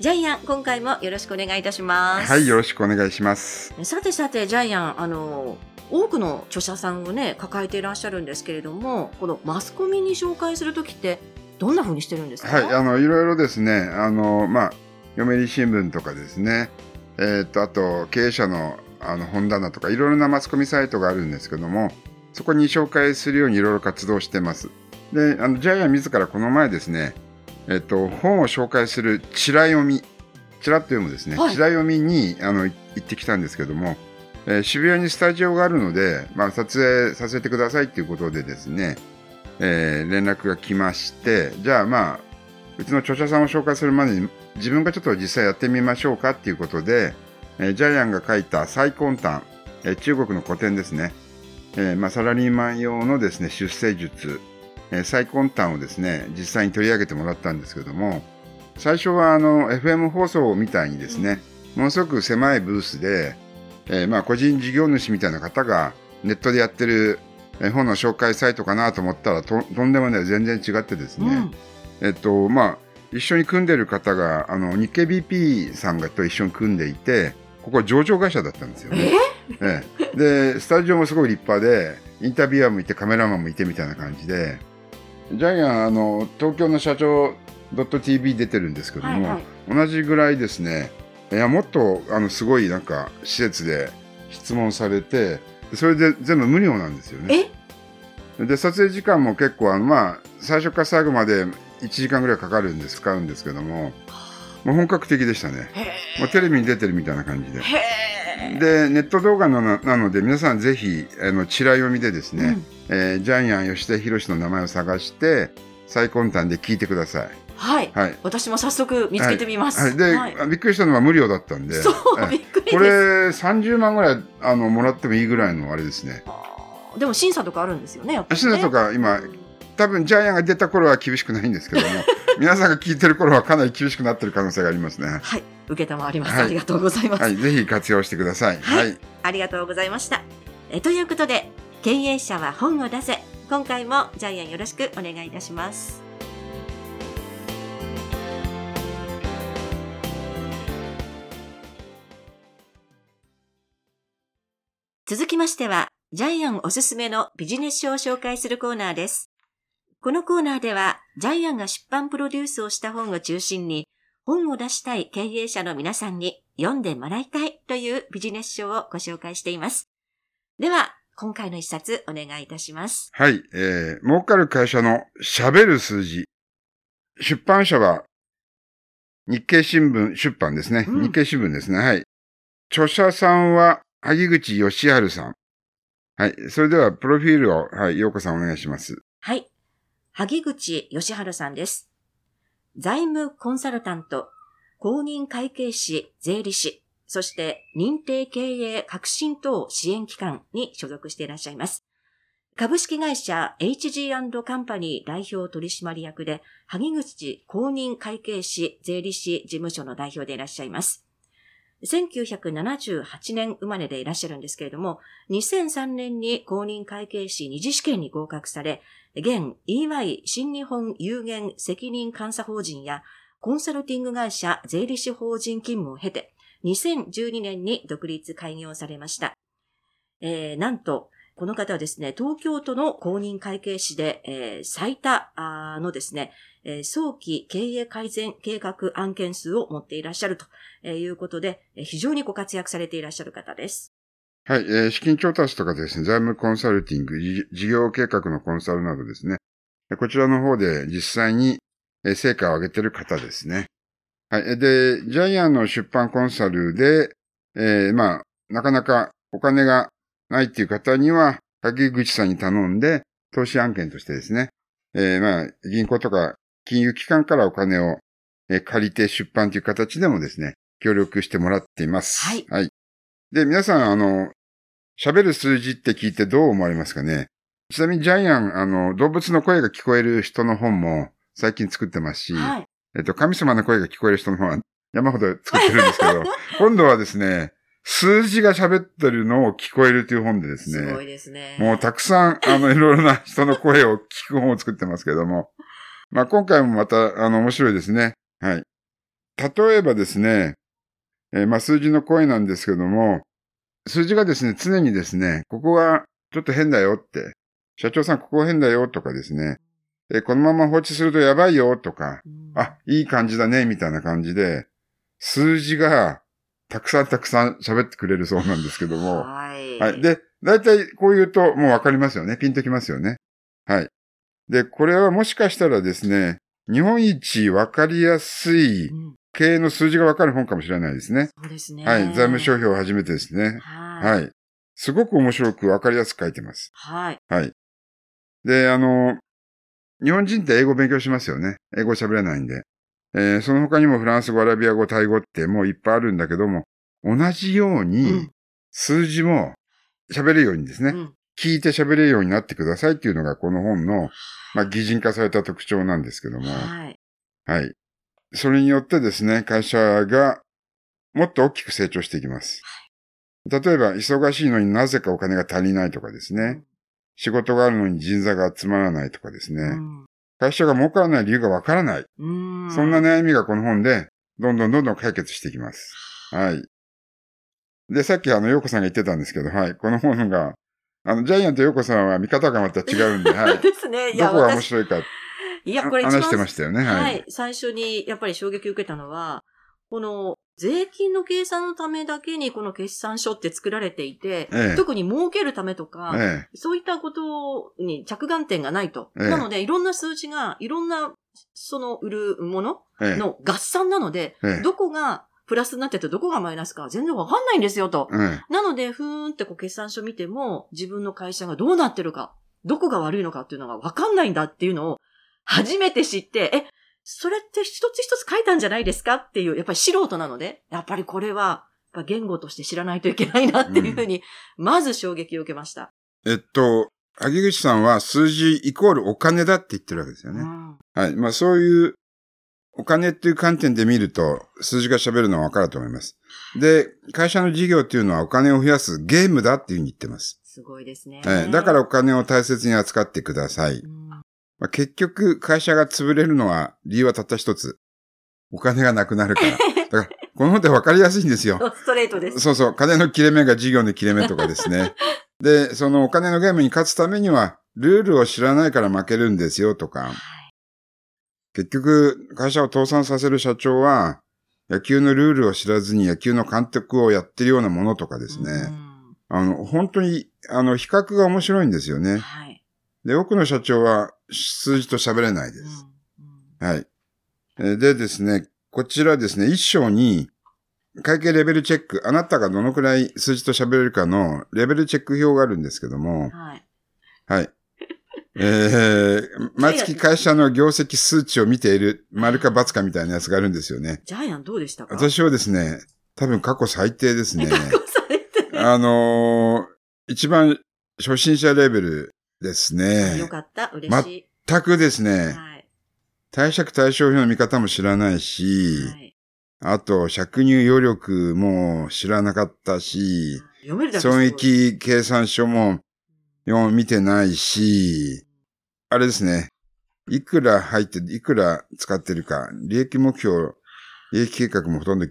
ジャイアン、今回もよろしくお願いいたします。はい、よろしくお願いします。さてさて、ジャイアン、あの、多くの著者さんをね、抱えていらっしゃるんですけれども、このマスコミに紹介するときって、どんなふうにしてるんですか？はい、あの、いろいろですね、あの、まあ、読売新聞とかですね、えー、っと、あと、経営者のあの本棚とか、いろいろなマスコミサイトがあるんですけども、そこに紹介するようにいろいろ活動してます。で、あのジャイアン自らこの前ですね、えっと、本を紹介するチラ読み、チラッと読むですね、はい、チラ読みにあの行ってきたんですけども、えー、渋谷にスタジオがあるので、まあ、撮影させてくださいということでですね、えー、連絡が来まして、じゃあまあ、うちの著者さんを紹介するまでに自分がちょっと実際やってみましょうかっていうことで、えー、ジャイアンが書いた最根端、えー、中国の古典ですね、えーまあ、サラリーマン用のですね、出世術、えー、最根端をですね、実際に取り上げてもらったんですけども、最初はあの FM 放送みたいにですね、ものすごく狭いブースで、えー、まあ個人事業主みたいな方がネットでやってる本の紹介サイトかなと思ったらととんでもない全然違ってですね、うん、えっとまあ一緒に組んでる方があの日経 BP さんがと一緒に組んでいてここは上場会社だったんですよね。え？え、でスタジオもすごい立派でインタビュアーもいてカメラマンもいてみたいな感じでジャイアンあの東京の社長 .tv 出てるんですけども、はいはい、同じぐらいですねいやもっとあのすごいなんか施設で質問されてそれで全部無料なんですよね。で撮影時間も結構あのまあ最初から最後まで1時間ぐらいかかるんです使うんですけどももう本格的でしたね。もうテレビに出てるみたいな感じで。でネット動画のなので皆さんぜひあのチラ読みでですね、うん、えー、ジャイアン吉田博の名前を探して最根端で聞いてください。はい。はい。私も早速見つけてみます。はい。で、はい、びっくりしたのは無料だったんで。そう、びっくりこれ30万ぐらい、あの、もらってもいいぐらいのあれですね。でも審査とかあるんですよね、ね審査とか今、多分ジャイアンが出た頃は厳しくないんですけども、皆さんが聞いてる頃はかなり厳しくなってる可能性がありますね。はい。受けたまわります、はい、ありがとうございます。はい。ぜひ活用してください。はい。ありがとうございました。えということで、経営者は本を出せ。今回もジャイアンよろしくお願いいたします。続きましては、ジャイアンおすすめのビジネス書を紹介するコーナーです。このコーナーでは、ジャイアンが出版プロデュースをした本を中心に、本を出したい経営者の皆さんに読んでもらいたいというビジネス書をご紹介しています。では、今回の一冊お願いいたします。はい、えー、儲かる会社の喋る数字。出版社は日経新聞出版ですね。うん、日経新聞ですね。はい。著者さんは萩口義治さん。はい。それでは、プロフィールを、はい、ようこさんお願いします。はい。萩口義治さんです。財務コンサルタント、公認会計士、税理士、そして認定経営革新等支援機関に所属していらっしゃいます。株式会社 HG& カンパニー代表取締役で、萩口公認会計士税理士事務所の代表でいらっしゃいます。1978年生まれでいらっしゃるんですけれども、2003年に公認会計士二次試験に合格され、現 EY 新日本有限責任監査法人やコンサルティング会社税理士法人勤務を経て、2012年に独立開業されました。えー、なんと、この方はですね、東京都の公認会計士で、えー、最多のですね、え、早期経営改善計画案件数を持っていらっしゃるということで、非常にご活躍されていらっしゃる方です。はい、えー、資金調達とかですね、財務コンサルティング、事業計画のコンサルなどですね、こちらの方で実際に成果を上げている方ですね。はい。で、ジャイアンの出版コンサルで、えー、まあ、なかなかお金がないっていう方には、竹口さんに頼んで、投資案件としてですね、えー、まあ、銀行とか金融機関からお金を借りて出版という形でもですね、協力してもらっています。はい。はい。で、皆さん、あの、喋る数字って聞いてどう思われますかね？ちなみにジャイアン、あの、動物の声が聞こえる人の本も最近作ってますし、はい。えっと、神様の声が聞こえる人の本は山ほど作ってるんですけど、今度はですね、数字が喋ってるのを聞こえるという本でですすごいね、ですね。もうたくさん、あの、いろいろな人の声を聞く本を作ってますけども、まあ今回もまた、あの、面白いですね。はい。例えばですね、えーまあ数字の声なんですけども、数字がですね、常にですね、ここがちょっと変だよって、社長さんここ変だよとかですね、えーこのまま放置するとやばいよとか、うんあ、いい感じだね、みたいな感じで、数字がたくさんたくさん喋ってくれるそうなんですけども、はい。はい。で、だいたいこう言うともうわかりますよね。ピンときますよね。はい。で、これはもしかしたらですね、日本一わかりやすいうん経営の数字がわかる本かもしれないですね。そうですね。はい。財務諸表を初めてですね。はい。はい。すごく面白くわかりやすく書いてます。はい。はい。で、あの、日本人って英語勉強しますよね。英語喋れないんで。えーその他にもフランス語、アラビア語、タイ語ってもういっぱいあるんだけども、同じよううにん数字も喋れるようにですね、うん聞いて喋れるようになってくださいっていうのがこの本の、まあ、擬人化された特徴なんですけども、はい。はい。それによってですね、会社がもっと大きく成長していきます。例えば、忙しいのになぜかお金が足りないとかですね、仕事があるのに人材が集まらないとかですね、うん会社が儲からない理由がわからない。うん。そんな悩みがこの本で、どんどんどんどん解決していきます。はい。で、さっきあの、洋子さんが言ってたんですけど、はい。この本が、あの、ジャイアンと洋子さんは見方がまた違うんで、はい。ですね。いや、どこが面私、白いか、いや、これ話してましたよね。ははいい。。最初にやっぱり衝撃を受けたのは、この税金の計算のためだけにこの決算書って作られていて、ええ特に儲けるためとか、えそういったことに着眼点がないと。ええなので、いろんな数字が、いろんな、その売るものの合算なので、ええどこがプラスになっててどこがマイナスか全然わかんないんですよと。ええなので、ふーんってこう決算書見ても、自分の会社がどうなってるか、どこが悪いのかっていうのがわかんないんだっていうのを、初めて知って、え、それって一つ一つ書いたんじゃないですかっていう、やっぱり素人なので、やっぱりこれは、言語として知らないといけないなっていうふうに、まず衝撃を受けました。えっと、萩口さんは数字イコールお金だって言ってるわけですよね。うんはい。まあそういう、お金っていう観点で見ると、数字が喋るのはわかると思います。で、会社の事業っていうのはお金を増やすゲームだっていうふうに言ってます。すごいですね。ええだからお金を大切に扱ってください。うんまあ、結局、会社が潰れるのは、理由はたった一つ。お金がなくなるから。だから、この本ってわかりやすいんですよ。ストレートです。そうそう、金の切れ目が事業の切れ目とかですね。で、そのお金のゲームに勝つためには、ルールを知らないから負けるんですよとか。はい結局、会社を倒産させる社長は、野球のルールを知らずに野球の監督をやってるようなものとかですね。うんあの、本当に、あの、比較が面白いんですよね。はい。で、多くの社長は数字と喋れないでうんす。うんはい。えーでですね、こちらですね、一章に、会計レベルチェック、あなたがどのくらい数字と喋れるかのレベルチェック表があるんですけども、はい。はい。えー、毎月会社の業績数値を見ている、丸か×かみたいなやつがあるんですよね。ジャイアンどうでしたか？私はですね、多分過去最低ですね。過去最低あのー一番初心者レベルですねよ。かった。嬉しい。全くですね、はい。貸借対照表の見方も知らないし、はいあと、借入余力も知らなかったし、読めるだけすご損い益計算書もよ見てないし、あれですね。いくら入って、いくら使ってるか、利益目標、利益計画もほとんど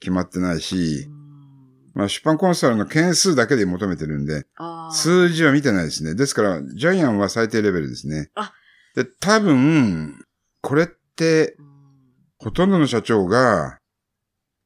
決まってないしう、んまあ出版コンサルの件数だけで求めてるんで、数字は見てないですね。ですから、ジャイアンは最低レベルですね。あで、多分、これって、うんほとんどの社長が、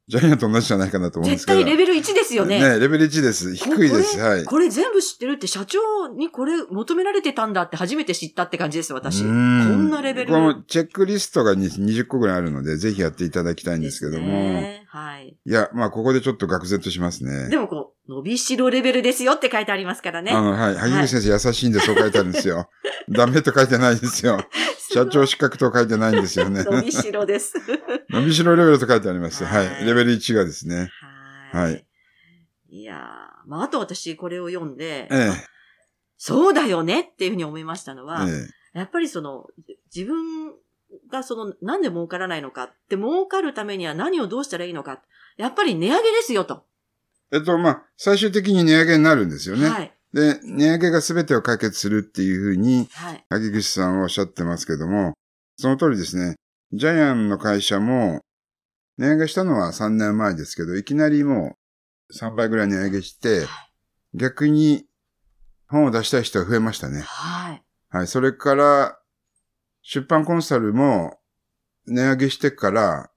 ジャイアンと同じじゃないかなと思うんですけど。絶対レベル1ですよね。ね、レベル1です。低いです。こはい。これ全部知ってるって社長にこれ求められてたんだって初めて知ったって感じです、私。こうんんなレベルこのチェックリストがに20個ぐらいあるので、ぜひやっていただきたいんですけども。ねはい。いや、まあ、ここでちょっと愕然としますね。でもこう、伸びしろレベルですよって書いてありますからね。あの、はい。萩口先生優しいんでそう書いてあるんですよ。ダメと書いてないですよ。社長資格と書いてないんですよね。伸びしろです。伸びしろレベルと書いてあります。ははいい。レベル1がですね。は。はいいやー、まあ、あと私これを読んで、えそうだよねっていうふうに思いましたのえは、えやっぱりその、自分がその、なんで儲からないのかって、儲かるためには何をどうしたらいいのか。やっぱり値上げですよと。え。えっと、まあ、最終的に値上げになるんですよね。はい。で、値上げが全てを解決するっていうふうに、はい。萩口さんはおっしゃってますけども、その通りですね。ジャイアンの会社も、値上げしたのは3年前ですけど、いきなりもう3倍ぐらい値上げして、逆に本を出したい人が増えましたね。はい。はい。それから、出版コンサルも値上げしてから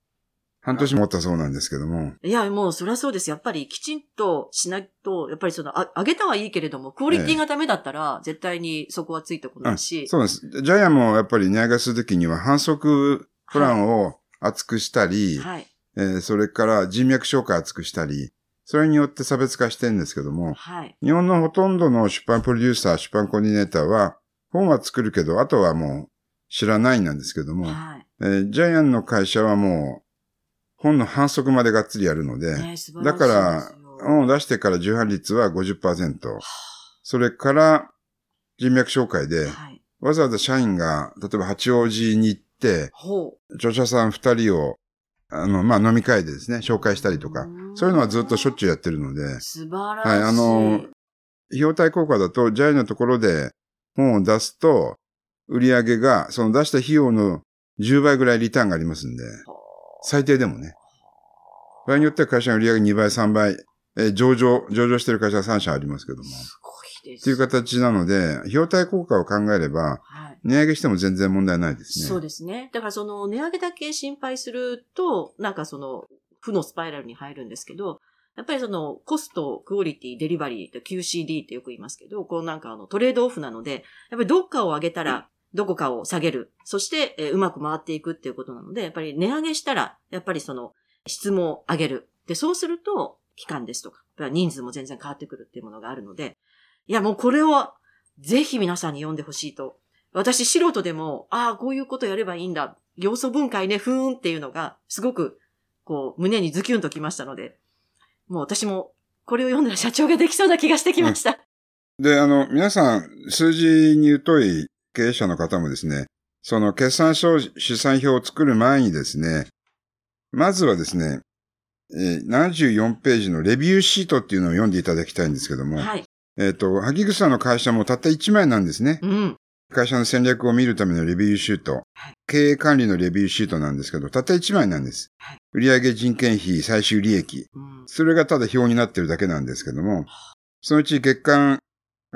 半年持ったそうなんですけども、いや、もうそりゃそうです。やっぱりきちんとしないと、やっぱりその、あ上げたはいいけれども、クオリティがダメだったら、絶対にそこはついてこないし。そうです。ジャイアンもやっぱり値上げするときには反則プランを厚くしたり、はい。えーそれから人脈紹介厚くしたり、それによって差別化してるんですけども、はい。日本のほとんどの出版プロデューサー、出版コーディネーターは、本は作るけど、あとはもう知らないなんですけども、はい。えージャイアンの会社はもう、本の反則までがっつりやるので、ねだから本を出してから重版率は50%。それから、人脈紹介で、はい。わざわざ社員が、例えば八王子に行って、ほ著者さん二人を、あの、まあ、飲み会でですね、紹介したりとか、そういうのはずっとしょっちゅうやってるのでう。、素晴らしい。はいあの費用対効果だと、ジャイのところで本を出すと、売り上げが、その出した費用の10倍ぐらいリターンがありますんで、最低でもね。場合によっては会社の売り上げ2倍、3倍、えー上場、上場してる会社は3社ありますけども。すごいです。っていう形なので、費用対効果を考えれば、はい。値上げしても全然問題ないですね。そうですね。だからその値上げだけ心配すると、なんかその負のスパイラルに入るんですけど、やっぱりそのコスト、クオリティ、デリバリーと QCD ってよく言いますけど、こうなんかあのトレードオフなので、やっぱりどっかを上げたらどこかを下げる。そして、えーうまく回っていくっていうことなので、やっぱり値上げしたら、やっぱりその質も上げる。で、そうすると、期間ですとか、人数も全然変わってくるっていうものがあるので、いやもうこれをぜひ皆さんに読んでほしいと私素人でも、ああ、こういうことやればいいんだ。要素分解ね、ふーんっていうのが、すごく、こう、胸にズキュンときましたので、もう私も、これを読んだら社長ができそうな気がしてきました。で、あの、皆さん、数字に疎い経営者の方もですね、その決算書、試算表を作る前にですね、まずはですね、えー74ページのレビューシートっていうのを読んでいただきたいんですけども、はい。えっ、と、萩草の会社もたった1枚なんですね。うん。会社の戦略を見るためのレビューシート、はい経営管理のレビューシートなんですけど、たった1枚なんです。はい売上人件費、最終利益。うん。それがただ表になってるだけなんですけども、そのうち月間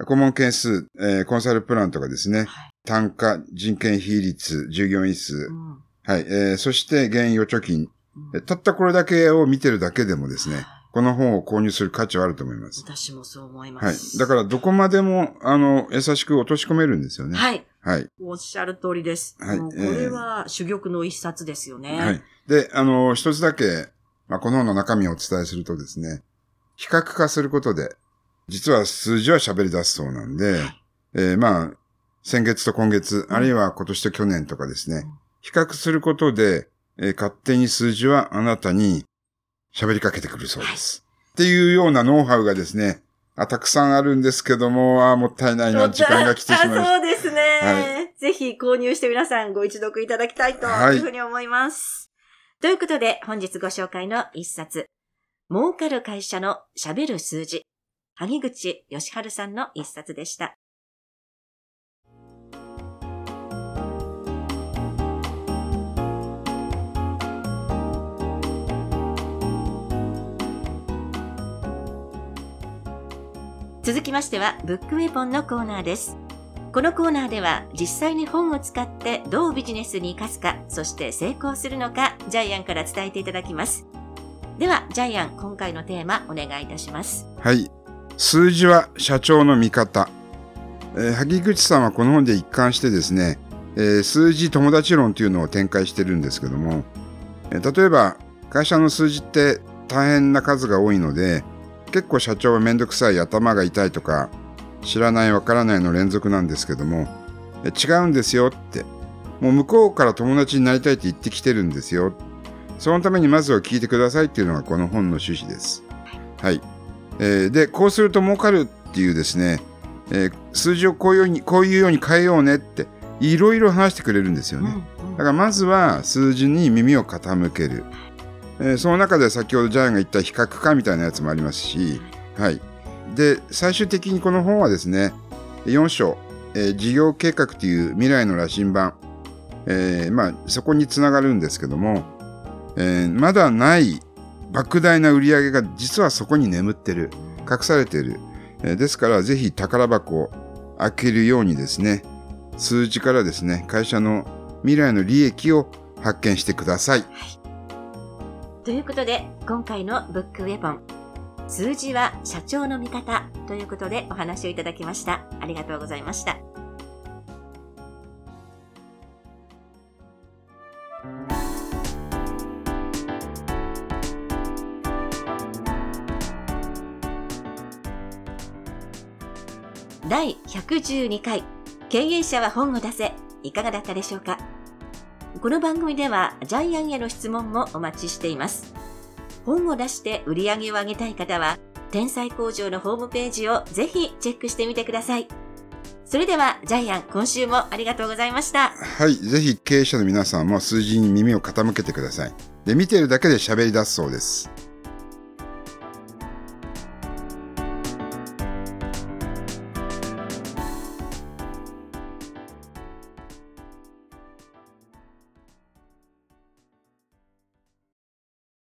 顧問件数、えーコンサルプランとかですね、はい。単価、人件費率、従業員数、うん。はい、えーそして現預貯金、うんえたったこれだけを見てるだけでもですね、この本を購入する価値はあると思います。私もそう思いまはい。す。だからどこまでも、あの、優しく落とし込めるんですよね。はい。はい。おっしゃる通りです。はいこれは珠玉の一冊ですよね。はい。で、あの、一つだけ、まあ、この本の中身をお伝えするとですね、比較化することで、実は数字は喋り出すそうなんで、えーまあ、先月と今月、うん。あるいは今年と去年とかですねうん、比較することで、えー勝手に数字はあなたに喋りかけてくるそうです。っていうようなノウハウがですね、あたくさんあるんですけども、あーもったいないな、時間が来てしまいましあそうですね、はぜひ購入して皆さんご一読いただきたいとはい。いうふうに思います。ということで、本日ご紹介の一冊、儲かる会社の喋る数字、萩口義春さんの一冊でした。続きましては、ブックウェポンのコーナーです。このコーナーでは、実際に本を使ってどうビジネスに活かすか、そして成功するのか、ジャイアンから伝えていただきます。では、ジャイアン、今回のテーマ、お願いいたします。はい。数字は社長の味方。えー萩口さんはこの本で一貫してですね、えー数字友達論というのを展開してるんですけども、えー例えば会社の数字って大変な数が多いので、結構社長はめんどくさい頭が痛いとか、知らないわからないの連続なんですけども、え違うんですよって、もう向こうから友達になりたいって言ってきてるんですよ。そのためにまずは聞いてくださいっていうのがこの本の趣旨です。はい。えーで、こうすると儲かるっていうですね、えー数字をこういうように、こういうように変えようねって、いろいろ話してくれるんですよね。うんだからまずは数字に耳を傾ける。えーその中で先ほどジャイアンが言った比較化みたいなやつもありますし、はい。で、最終的にこの本はですね、4章、えー事業計画という未来の羅針盤、えーまあ、そこにつながるんですけども、えーまだない莫大な売り上げが実はそこに眠ってる、隠されている。ですから、ぜひ宝箱を開けるようにですね、数字からですね、会社の未来の利益を発見してください。ということで、今回のブックウェポン、数字は社長の味方ということでお話をいただきました。ありがとうございました。第112回経営者は本を出せいかがだったでしょうか？この番組ではジャイアンへの質問もお待ちしています。本を出して売り上げを上げたい方は、天才工場のホームページをぜひチェックしてみてください。それでは、ジャイアン、今週もありがとうございました。はい。ぜひ経営者の皆さんも数字に耳を傾けてください。で、見てるだけで喋り出すそうです。